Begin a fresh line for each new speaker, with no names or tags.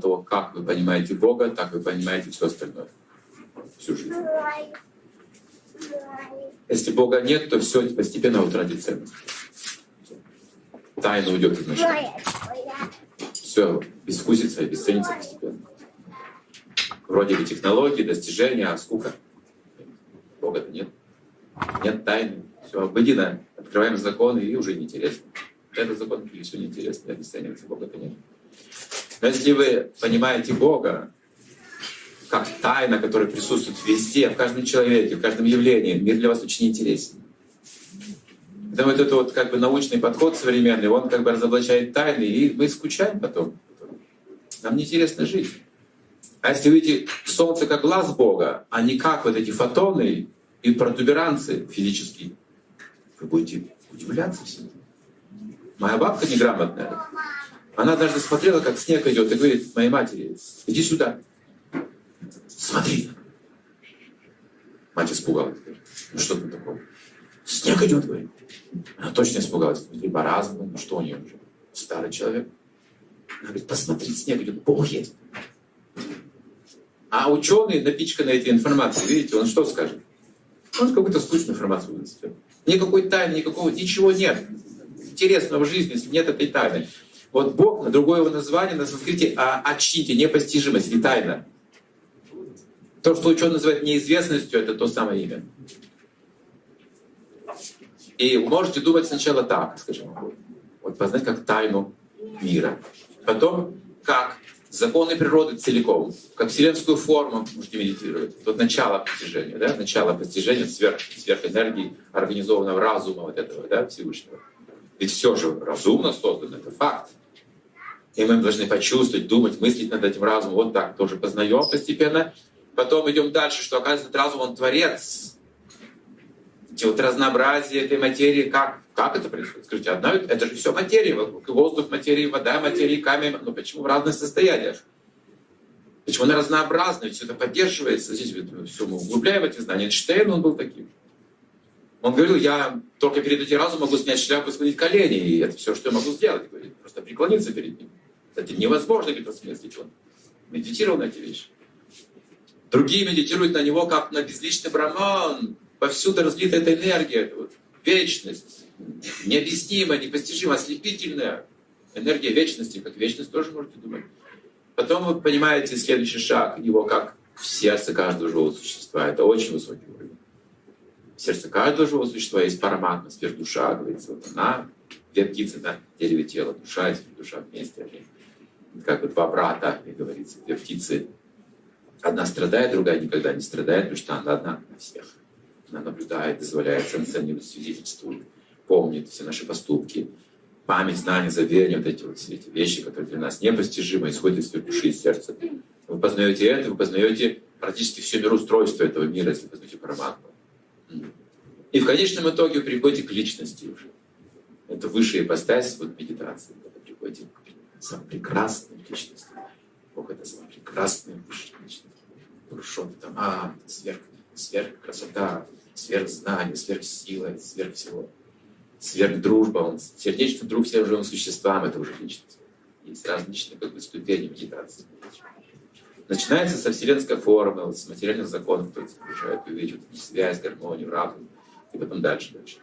того, как вы понимаете Бога, так вы понимаете все остальное. Всю жизнь. Если Бога нет, то все постепенно утратит ценность. Тайна уйдет из нашей. Все безвкусится и обесценится постепенно. Вроде бы технологии, достижения, а скука. Бога-то нет. Нет тайны. Все обыденно. Открываем законы и уже неинтересно. Этот закон и все неинтересно, обесценивается. Бога-то нет. Если вы понимаете Бога, как тайна, которая присутствует везде, в каждом человеке, в каждом явлении, мир для вас очень интересен. Поэтому вот этот вот как бы научный подход современный, он как бы разоблачает тайны, и мы скучаем потом. Нам неинтересно жить. А если увидите Солнце как глаз Бога, а не как вот эти фотоны и протуберанцы физические, вы будете удивляться всему. Моя бабка неграмотная, она даже смотрела, как снег идет, и говорит моей матери, иди сюда, смотри. Мать испугалась. Ну что там такое? Снег идет, говорит. Она точно испугалась. Либо разум, ну что у нее уже? Старый человек. Она говорит, посмотри, снег идет, Бог есть. А ученый, напичканный этой информацией, видите, он что скажет? Он какую-то скучную информацию вынесет. Никакой тайны, никакого, ничего нет. Интересного в жизни, если нет этой тайны. Вот Бог, другое его название на санскрите а очните, непостижимость или тайна. То, что ученый называет неизвестностью, это то самое имя. И можете думать сначала так, скажем, вот познать как тайну мира. Потом как законы природы целиком, как вселенскую форму можете медитировать. Вот начало постижения, да? начало постижения сверх, сверхэнергии организованного разума вот этого да, Всевышнего. Ведь все же разумно создано, это факт. И мы должны почувствовать, думать, мыслить над этим разумом. Вот так тоже познаем постепенно. Потом идем дальше, что оказывается этот разум, он творец. Эти вот разнообразие этой материи, как, как это происходит? Скажите, одна, это же все материя, воздух материи, вода материи, камень, но ну почему в разных состояниях? Почему она разнообразна? Ведь все это поддерживается. Здесь все мы углубляем эти знания. Эйнштейн, он был таким. Он говорил, я только перед этим разумом могу снять шляпу и склонить колени, и это все, что я могу сделать. Говорит, просто преклониться перед ним. Кстати, невозможно говорит, осмыслить. Он медитировал на эти вещи. Другие медитируют на него, как на безличный браман. Повсюду разлита эта энергия, вот вечность. Необъяснимая, непостижимая, ослепительная. Энергия вечности, как вечность тоже можете думать. Потом вы понимаете следующий шаг, его как в сердце каждого живого существа. Это очень высокий уровень. Сердце каждого живого существа есть параматма, сверхдуша, говорится. Вот она, две птицы на дереве тела, душа и сверхдуша вместе. Они, как бы два брата, как говорится, две птицы Одна страдает, другая никогда не страдает, потому что она одна на всех. Она наблюдает, дозволяет, санкционирует, свидетельствует, помнит все наши поступки. Память, знание, заверение, вот эти вот все эти вещи, которые для нас непостижимы, исходят из души и сердца. Вы познаете это, вы познаете практически все мироустройство этого мира, если познаете параматму. И в конечном итоге вы приходите к личности уже. Это высшая ипостась вот медитации, когда приходите к самой прекрасной личности. Бог это самая прекрасная высшая личность что там, а, сверх, сверх красота, сверх знания, сверх сила, сверх всего. Сверх дружба, он сердечный друг всем живым существам, это уже личность. Есть различные как бы, ступени медитации. Начинается со вселенской формы, вот, с материальных законов, которые увидеть вот, связь, гармонию, разум, и потом дальше, дальше.